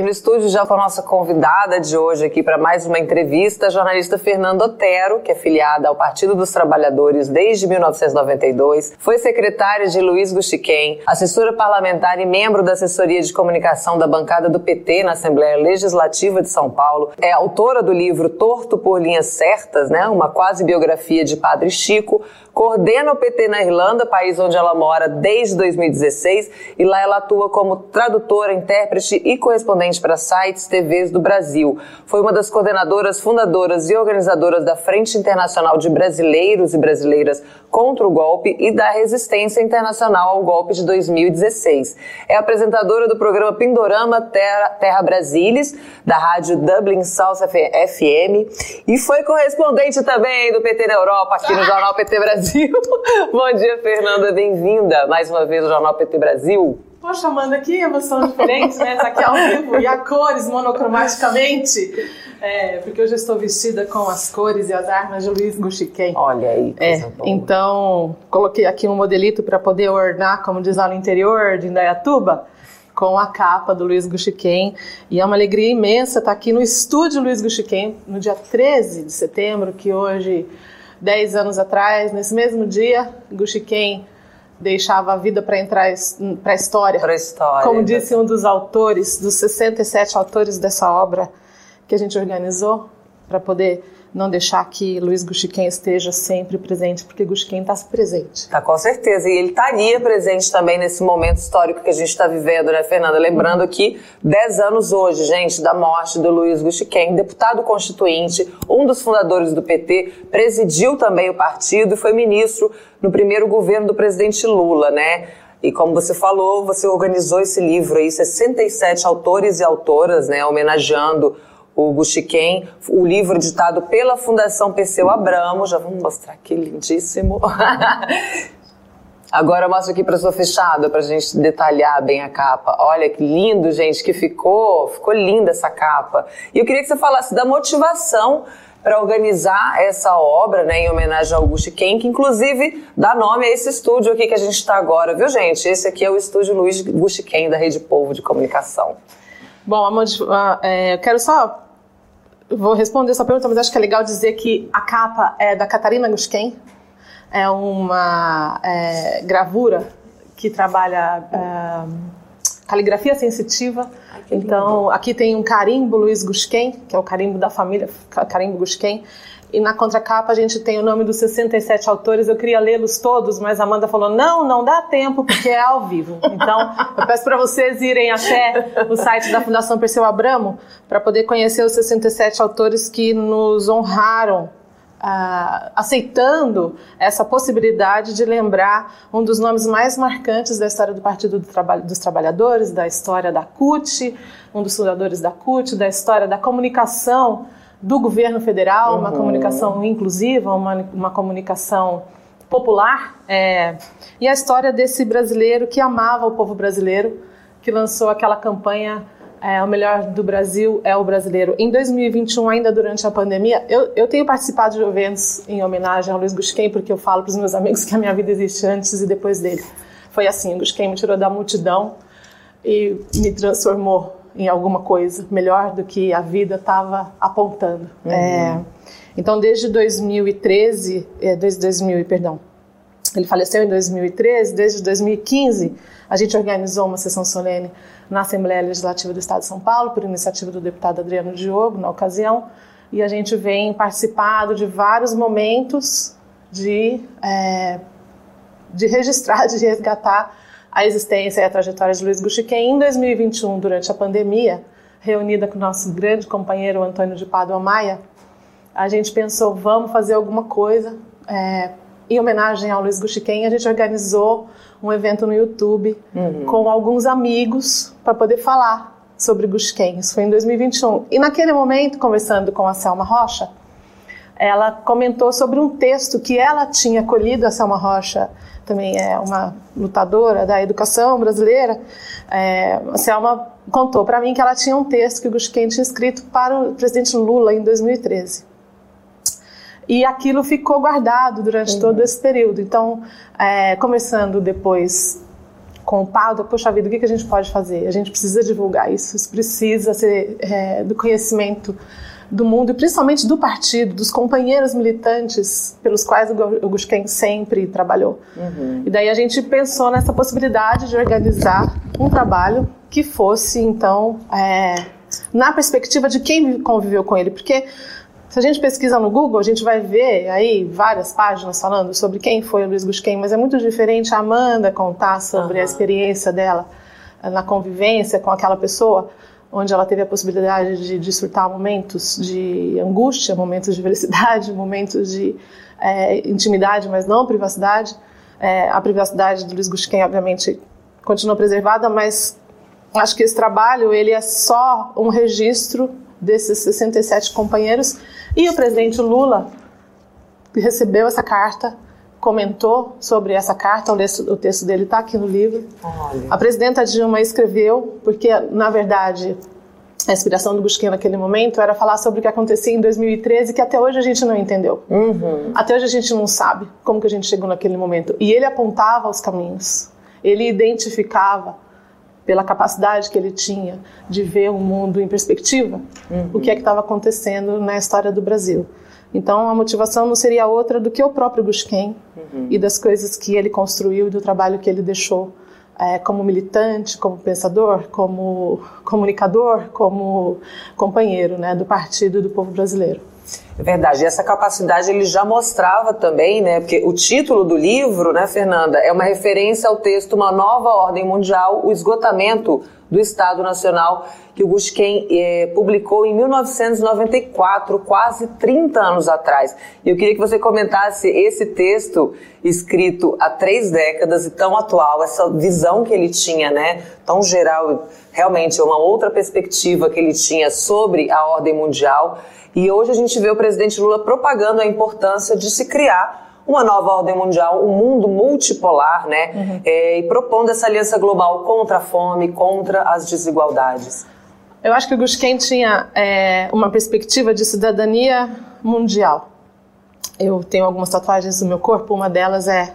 aqui no estúdio já com a nossa convidada de hoje aqui para mais uma entrevista, a jornalista Fernanda Otero, que é filiada ao Partido dos Trabalhadores desde 1992, foi secretária de Luiz Guxiquem, assessora parlamentar e membro da assessoria de comunicação da bancada do PT na Assembleia Legislativa de São Paulo, é autora do livro Torto por Linhas Certas, né, uma quase biografia de Padre Chico, coordena o PT na Irlanda, país onde ela mora desde 2016, e lá ela atua como tradutora, intérprete e correspondente para sites, TVs do Brasil. Foi uma das coordenadoras, fundadoras e organizadoras da Frente Internacional de Brasileiros e Brasileiras contra o Golpe e da Resistência Internacional ao Golpe de 2016. É apresentadora do programa Pindorama Terra, Terra Brasilis, da rádio Dublin South FM, e foi correspondente também do PT na Europa, aqui no Jornal PT Brasil. Bom dia, Fernanda, bem-vinda mais uma vez ao Jornal PT Brasil. Poxa, Amanda, que emoção diferente, né? Tá aqui ao vivo e a cores monocromaticamente. É, porque hoje eu estou vestida com as cores e as armas de Luiz Guxiquem. Olha aí, é, boa. Então, coloquei aqui um modelito para poder ornar, como diz lá no interior de Indaiatuba, com a capa do Luiz Guxiquem. E é uma alegria imensa estar aqui no estúdio Luiz Guxiquem, no dia 13 de setembro, que hoje, 10 anos atrás, nesse mesmo dia, Guxiquem deixava a vida para entrar para a história. Para a história. Como disse um dos autores, dos 67 autores dessa obra que a gente organizou, para poder não deixar que Luiz Guxiquem esteja sempre presente, porque Guxiquem está presente. Está com certeza. E ele estaria presente também nesse momento histórico que a gente está vivendo, né, Fernanda? Lembrando que 10 anos hoje, gente, da morte do Luiz Guxiquem, deputado constituinte, um dos fundadores do PT, presidiu também o partido e foi ministro no primeiro governo do presidente Lula, né? E como você falou, você organizou esse livro aí, 67 autores e autoras, né, homenageando o Guxiquem, o livro editado pela Fundação Perseu Abramo, já vamos mostrar aqui, lindíssimo. Agora eu mostro aqui para sua fechada, para a gente detalhar bem a capa. Olha que lindo, gente, que ficou, ficou linda essa capa. E eu queria que você falasse da motivação para organizar essa obra, né, em homenagem ao Guxiquem, que inclusive dá nome a esse estúdio aqui que a gente está agora, viu, gente? Esse aqui é o estúdio Luiz Guxiquem, da Rede Povo de Comunicação. Bom, é, eu quero só vou responder essa pergunta, mas acho que é legal dizer que a capa é da Catarina Gusquem, é uma é, gravura que trabalha é, caligrafia sensitiva. Ai, então, aqui tem um carimbo Luiz Gusquem, que é o carimbo da família, carimbo Gusquem, e na contracapa a gente tem o nome dos 67 autores. Eu queria lê-los todos, mas a Amanda falou: não, não dá tempo, porque é ao vivo. Então, eu peço para vocês irem até o site da Fundação Perseu Abramo para poder conhecer os 67 autores que nos honraram. Uh, aceitando essa possibilidade de lembrar um dos nomes mais marcantes da história do Partido do Traba dos Trabalhadores, da história da CUT, um dos fundadores da CUT, da história da comunicação do governo federal, uhum. uma comunicação inclusiva, uma, uma comunicação popular. É, e a história desse brasileiro que amava o povo brasileiro, que lançou aquela campanha é, O Melhor do Brasil é o Brasileiro. Em 2021, ainda durante a pandemia, eu, eu tenho participado de eventos em homenagem ao Luiz Gusquem, porque eu falo para os meus amigos que a minha vida existe antes e depois dele. Foi assim, o Gusquem me tirou da multidão e me transformou em alguma coisa melhor do que a vida estava apontando. Uhum. É, então, desde 2013, é, desde 2000, perdão, ele faleceu em 2013, desde 2015 a gente organizou uma sessão solene na Assembleia Legislativa do Estado de São Paulo, por iniciativa do deputado Adriano Diogo, na ocasião, e a gente vem participado de vários momentos de, é, de registrar, de resgatar a existência e a trajetória de Luiz Guxiquem em 2021, durante a pandemia, reunida com nosso grande companheiro Antônio de Pádua Maia, a gente pensou, vamos fazer alguma coisa é, em homenagem ao Luiz Guxiquem, a gente organizou um evento no YouTube uhum. com alguns amigos para poder falar sobre Guxiquem. Isso foi em 2021. E naquele momento, conversando com a Selma Rocha, ela comentou sobre um texto que ela tinha colhido, a Selma Rocha também é uma lutadora da educação brasileira, é, a Selma contou para mim que ela tinha um texto que o Gusquem tinha escrito para o presidente Lula em 2013. E aquilo ficou guardado durante uhum. todo esse período. Então, é, começando depois com o Pado, poxa vida, o que, que a gente pode fazer? A gente precisa divulgar isso, isso precisa ser é, do conhecimento do mundo e principalmente do partido, dos companheiros militantes pelos quais o Gusquem sempre trabalhou. Uhum. E daí a gente pensou nessa possibilidade de organizar um trabalho que fosse, então, é, na perspectiva de quem conviveu com ele, porque se a gente pesquisa no Google, a gente vai ver aí várias páginas falando sobre quem foi o Luiz Gusquem, mas é muito diferente a Amanda contar sobre uhum. a experiência dela na convivência com aquela pessoa, onde ela teve a possibilidade de desfrutar momentos de angústia, momentos de felicidade, momentos de é, intimidade, mas não privacidade. É, a privacidade do Luiz Gusquem, obviamente, continua preservada, mas acho que esse trabalho ele é só um registro desses 67 companheiros e o presidente Lula recebeu essa carta, comentou sobre essa carta, o texto dele está aqui no livro. Olha. A presidenta Dilma escreveu, porque, na verdade, a inspiração do Busquinha naquele momento era falar sobre o que acontecia em 2013 que até hoje a gente não entendeu. Uhum. Até hoje a gente não sabe como que a gente chegou naquele momento. E ele apontava os caminhos. Ele identificava pela capacidade que ele tinha de ver o mundo em perspectiva, uhum. o que é que estava acontecendo na história do Brasil. Então, a motivação não seria outra do que o próprio Gusquem uhum. e das coisas que ele construiu e do trabalho que ele deixou é, como militante, como pensador, como comunicador, como companheiro né, do partido do povo brasileiro. É verdade. E essa capacidade ele já mostrava também, né? Porque o título do livro, né, Fernanda, é uma referência ao texto Uma Nova Ordem Mundial, o esgotamento do Estado Nacional, que o Gusquem eh, publicou em 1994, quase 30 anos atrás. E eu queria que você comentasse esse texto escrito há três décadas e tão atual, essa visão que ele tinha, né, tão geral, realmente uma outra perspectiva que ele tinha sobre a ordem mundial. E hoje a gente vê o presidente Lula propagando a importância de se criar uma nova ordem mundial, um mundo multipolar, né? Uhum. É, e propondo essa aliança global contra a fome, contra as desigualdades. Eu acho que o Gusquem tinha é, uma perspectiva de cidadania mundial. Eu tenho algumas tatuagens no meu corpo, uma delas é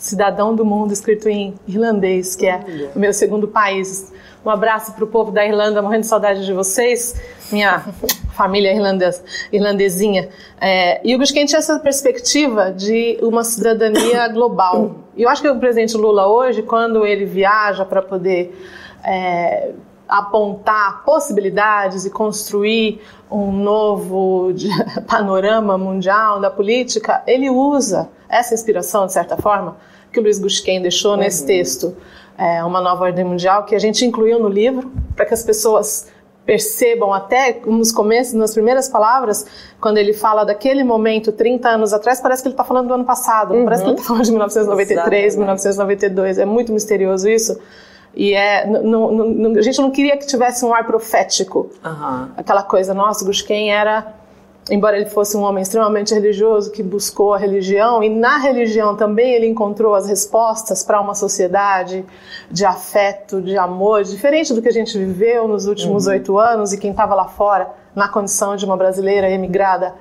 cidadão do mundo, escrito em irlandês, que é o meu segundo país. Um abraço para o povo da Irlanda, morrendo de saudade de vocês, minha família irlandesa, irlandesinha. É, e o Gusquem tinha essa perspectiva de uma cidadania global. E eu acho que o presidente Lula hoje, quando ele viaja para poder é, apontar possibilidades e construir um novo panorama mundial da política, ele usa essa inspiração, de certa forma, que o Luiz Gusquem deixou uhum. nesse texto, é, Uma Nova Ordem Mundial, que a gente incluiu no livro, para que as pessoas percebam até nos começos, nas primeiras palavras, quando ele fala daquele momento 30 anos atrás, parece que ele está falando do ano passado, uhum. parece que ele está falando de 1993, Exatamente. 1992, é muito misterioso isso. E é, a gente não queria que tivesse um ar profético, uhum. aquela coisa, nossa, Gusquem era embora ele fosse um homem extremamente religioso que buscou a religião, e na religião também ele encontrou as respostas para uma sociedade de afeto, de amor, diferente do que a gente viveu nos últimos uhum. oito uhum. anos e quem estava lá fora, na condição de uma brasileira emigrada,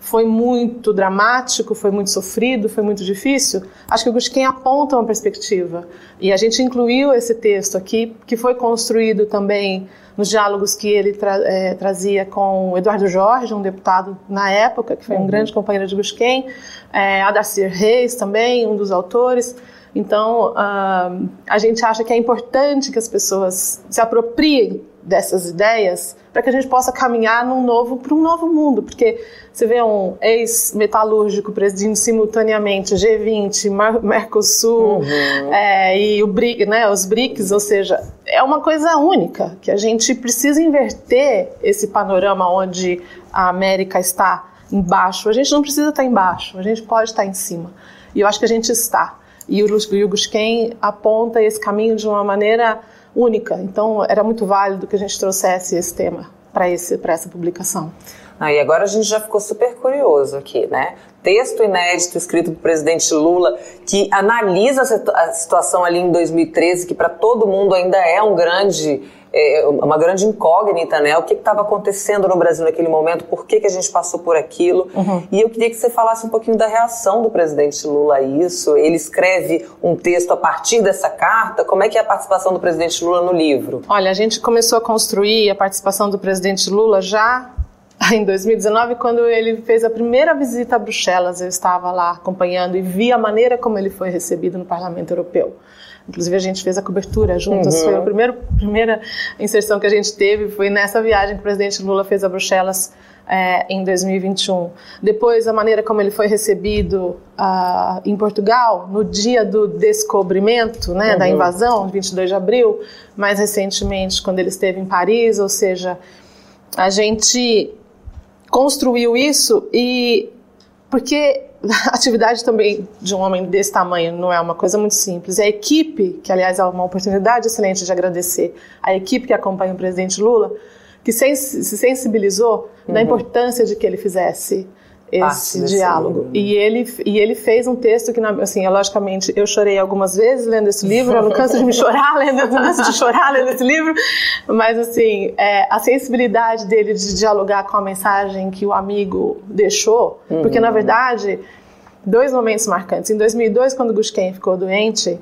foi muito dramático, foi muito sofrido, foi muito difícil. Acho que o Gusquem aponta uma perspectiva. E a gente incluiu esse texto aqui, que foi construído também nos diálogos que ele tra é, trazia com Eduardo Jorge, um deputado na época, que foi um uhum. grande companheiro de Busquem, é, Adacir Reis também, um dos autores. Então, uh, a gente acha que é importante que as pessoas se apropriem dessas ideias para que a gente possa caminhar num novo para um novo mundo, porque você vê um ex-metalúrgico presidindo simultaneamente G20, Mercosul uhum. é, e o BRIC, né, os BRICS, ou seja, é uma coisa única que a gente precisa inverter esse panorama onde a América está embaixo. A gente não precisa estar embaixo, a gente pode estar em cima. E eu acho que a gente está. E o Gusquem aponta esse caminho de uma maneira única. Então, era muito válido que a gente trouxesse esse tema para essa publicação. Ah, e agora a gente já ficou super curioso aqui, né? texto inédito escrito pelo presidente Lula que analisa a situação ali em 2013, que para todo mundo ainda é um grande é, uma grande incógnita, né? O que estava acontecendo no Brasil naquele momento, por que, que a gente passou por aquilo. Uhum. E eu queria que você falasse um pouquinho da reação do presidente Lula a isso. Ele escreve um texto a partir dessa carta. Como é que é a participação do presidente Lula no livro? Olha, a gente começou a construir a participação do presidente Lula já em 2019, quando ele fez a primeira visita a Bruxelas, eu estava lá acompanhando e vi a maneira como ele foi recebido no Parlamento Europeu. Inclusive a gente fez a cobertura juntos. Uhum. Foi a primeira, primeira inserção que a gente teve foi nessa viagem que o presidente Lula fez a Bruxelas é, em 2021. Depois a maneira como ele foi recebido uh, em Portugal no dia do descobrimento, né, uhum. da invasão, 22 de abril. Mais recentemente quando ele esteve em Paris, ou seja, a gente construiu isso e porque a atividade também de um homem desse tamanho não é uma coisa muito simples. E a equipe, que aliás é uma oportunidade excelente de agradecer, a equipe que acompanha o presidente Lula, que se sensibilizou uhum. na importância de que ele fizesse esse diálogo. E ele, e ele fez um texto que, assim, logicamente, eu chorei algumas vezes lendo esse livro, eu não canso de me chorar lendo, não canso de chorar lendo esse livro, mas, assim, é, a sensibilidade dele de dialogar com a mensagem que o amigo deixou, uhum. porque, na verdade, dois momentos marcantes. Em 2002, quando Gusquem ficou doente,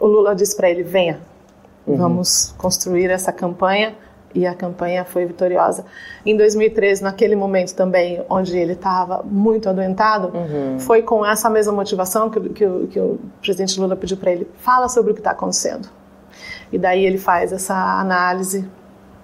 o Lula disse para ele, venha, uhum. vamos construir essa campanha e a campanha foi vitoriosa. Em 2013, naquele momento também, onde ele estava muito adoentado, uhum. foi com essa mesma motivação que, que, que o presidente Lula pediu para ele: fala sobre o que está acontecendo. E daí ele faz essa análise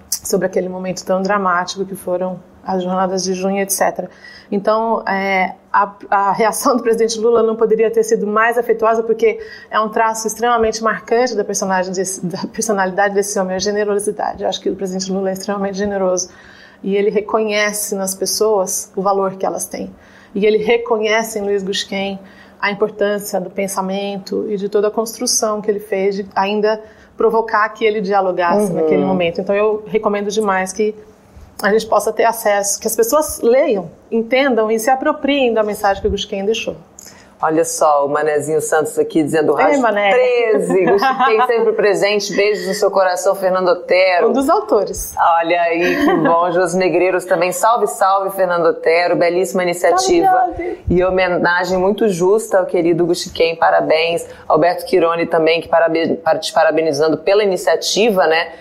sobre aquele momento tão dramático que foram as jornadas de junho, etc. Então, é, a, a, reação do presidente Lula não poderia ter sido mais afetuosa, porque é um traço extremamente marcante da, personagem desse, da personalidade desse homem, a generosidade. Eu acho que o presidente Lula é extremamente generoso e ele reconhece nas pessoas o valor que elas têm. E ele reconhece em Luiz Gusquem a importância do pensamento e de toda a construção que ele fez de ainda provocar que ele dialogasse uhum. naquele momento. Então eu recomendo demais que a gente possa ter acesso, que as pessoas leiam, entendam e se apropriem da mensagem que o Gusquem deixou. Olha só, o Manezinho Santos aqui dizendo Rádio Mané. 13, tem sempre presente, beijos no seu coração, Fernando Otero. Um dos autores. Olha aí, que bom, Jos Negreiros também, salve, salve, Fernando Otero, belíssima iniciativa e homenagem muito justa ao querido Guxiquem, parabéns. Alberto Quirone também, que paraben te parabenizando pela iniciativa, né?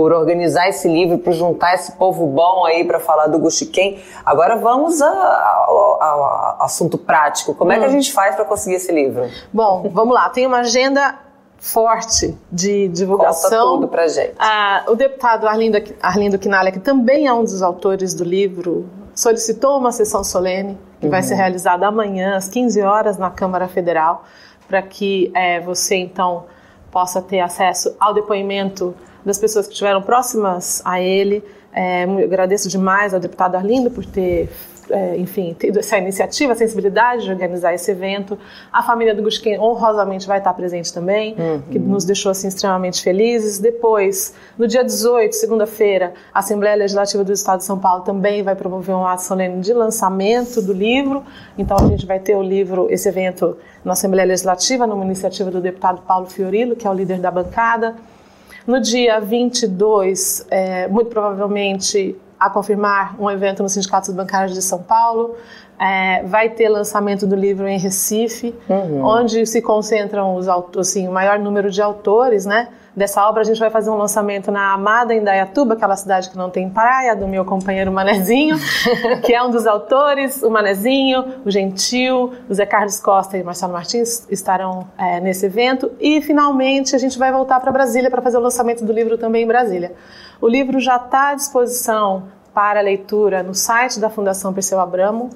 Por organizar esse livro, por juntar esse povo bom aí para falar do Guxiquem. Agora vamos ao, assunto prático. Como hum. é que a hum. gente faz para conseguir esse livro? Bom, vamos lá. Tem uma agenda forte de divulgação. Conta tudo pra gente. Ah, o deputado Arlindo, Arlindo Quinalha, que também é um dos autores do livro, solicitou uma sessão solene que uhum. vai ser realizada amanhã às 15 horas na Câmara Federal, para que é, você então possa ter acesso ao depoimento das pessoas que estiveram próximas a ele. É, agradeço demais ao deputado Arlindo por ter, é, enfim, tido essa iniciativa, a sensibilidade de organizar esse evento. A família do Gusquem honrosamente vai estar presente também, uhum. que nos deixou assim extremamente felizes. Depois, no dia 18, segunda-feira, a Assembleia Legislativa do Estado de São Paulo também vai promover um ato solene de lançamento do livro. Então a gente vai ter o livro, esse evento na Assembleia Legislativa, numa iniciativa do deputado Paulo Fiorilo, que é o líder da bancada. No dia 22, é, muito provavelmente a confirmar um evento no Sindicato dos Bancários de São Paulo. É, vai ter lançamento do livro em Recife, uhum. onde se concentram os assim, o maior número de autores, né? Dessa obra, a gente vai fazer um lançamento na Amada, em Dayatuba, aquela cidade que não tem praia, do meu companheiro Manezinho, que é um dos autores, o Manezinho, o Gentil, o Zé Carlos Costa e Marcelo Martins estarão é, nesse evento. E, finalmente, a gente vai voltar para Brasília para fazer o lançamento do livro também em Brasília. O livro já está à disposição para leitura no site da Fundação Perseu Abramo,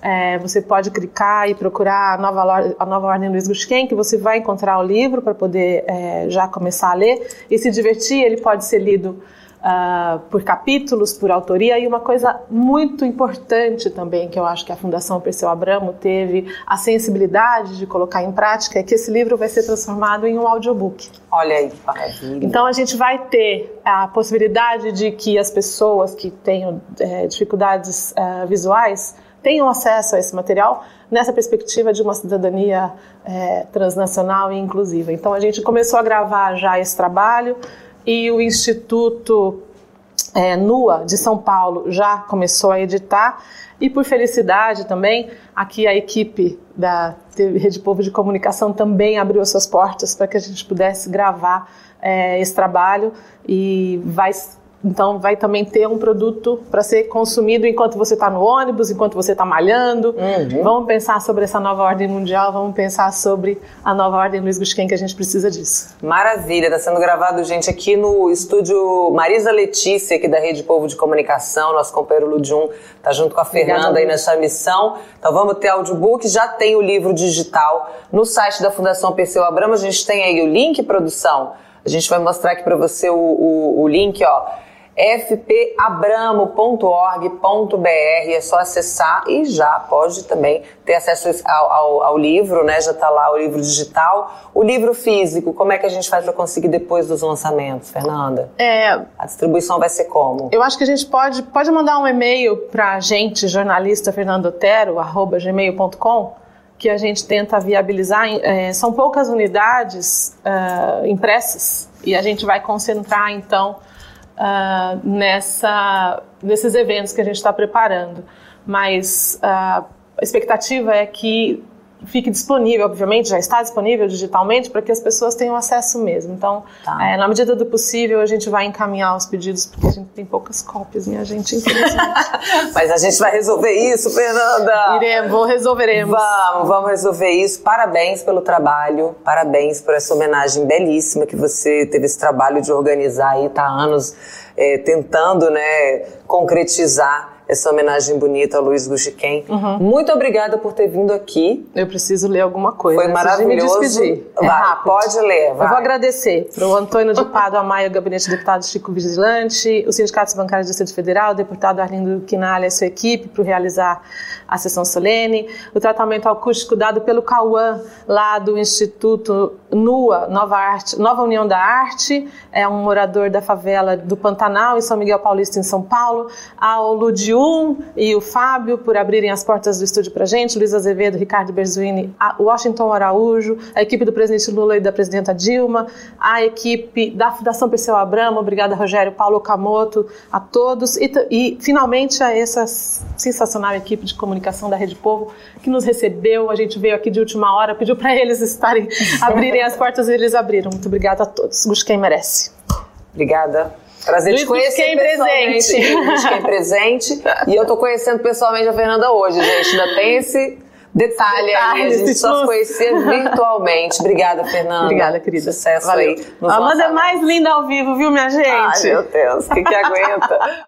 é, você pode clicar e procurar a nova, a nova Ordem Luiz Gusquem, que você vai encontrar o livro para poder é, já começar a ler e se divertir. Ele pode ser lido uh, por capítulos, por autoria. E uma coisa muito importante também, que eu acho que a Fundação Perseu Abramo teve a sensibilidade de colocar em prática, é que esse livro vai ser transformado em um audiobook. Olha aí, maravilha. Então a gente vai ter a possibilidade de que as pessoas que tenham é, dificuldades uh, visuais tenham acesso a esse material nessa perspectiva de uma cidadania é, transnacional e inclusiva. Então a gente começou a gravar já esse trabalho e o Instituto é, NUA de São Paulo já começou a editar e por felicidade também, aqui a equipe da Rede Povo de Comunicação também abriu as suas portas para que a gente pudesse gravar é, esse trabalho e vai então, vai também ter um produto para ser consumido enquanto você está no ônibus, enquanto você está malhando. Uhum. Vamos pensar sobre essa nova ordem mundial, vamos pensar sobre a nova ordem Luiz Gusquem, que a gente precisa disso. Maravilha, está sendo gravado, gente, aqui no estúdio Marisa Letícia, aqui da Rede Povo de Comunicação, nosso companheiro Ludjum está junto com a Fernanda Obrigada, aí nessa missão. Então, vamos ter audiobook, já tem o livro digital no site da Fundação Perseu Abramo, a gente tem aí o link, produção. A gente vai mostrar aqui para você o, o, o link, ó fpabramo.org.br, é só acessar e já pode também ter acesso ao, ao, ao livro, né? Já está lá o livro digital. O livro físico, como é que a gente faz para conseguir depois dos lançamentos, Fernanda? É, a distribuição vai ser como? Eu acho que a gente pode, pode mandar um e-mail para a gente, jornalista Fernando Otero, arroba gmail.com, que a gente tenta viabilizar. É, são poucas unidades uh, impressas e a gente vai concentrar, então, uh, nessa, nesses eventos que a gente está preparando. Mas uh, a expectativa é que fique disponível, obviamente, já está disponível digitalmente para que as pessoas tenham acesso mesmo. Então, tá. é, na medida do possível, a gente vai encaminhar os pedidos, porque a gente tem poucas cópias, minha gente, infelizmente. Mas a gente vai resolver isso, Fernanda! Iremos, resolveremos. Vamos, vamos resolver isso. Parabéns pelo trabalho, parabéns por essa homenagem belíssima que você teve esse trabalho de organizar aí, tá há anos é, tentando, né, concretizar essa homenagem bonita a Luiz Guxiquem. Uhum. Muito obrigada por ter vindo aqui. Eu preciso ler alguma coisa. Foi maravilhoso. Me despedir. É vai, rápido. pode ler. Vai. Eu vou agradecer para o Antônio de Pado Maia, o Gabinete de Deputados Chico Vigilante, os sindicatos bancários do Distrito Federal, o deputado Arlindo Quinalha e sua equipe por realizar a sessão solene, o tratamento acústico dado pelo Cauã, lá do Instituto NUA, Nova, Arte, Nova União da Arte, é um morador da favela do Pantanal, em São Miguel Paulista, em São Paulo, ao Ludiu e o Fábio por abrirem as portas do estúdio para gente, Luiz Azevedo, Ricardo Berzuini, Washington Araújo, a equipe do presidente Lula e da presidenta Dilma, a equipe da Fundação Perseu Abramo, obrigada Rogério, Paulo Camoto, a todos e, e finalmente a essa sensacional equipe de comunicação da Rede Povo que nos recebeu, a gente veio aqui de última hora, pediu para eles estarem, abrirem as portas e eles abriram. Muito obrigada a todos. Gusto quem merece. Obrigada. Prazer Luiz te conhecer presente. Luiz presente. E eu tô conhecendo pessoalmente a Fernanda hoje, gente. Ainda tem esse detalhe aí. A gente só se conhecia virtualmente. Obrigada, Fernanda. Obrigada, querida. Sucesso Valeu. aí. Amanda é mais linda ao vivo, viu, minha gente? Ai, meu Deus. O que, que aguenta?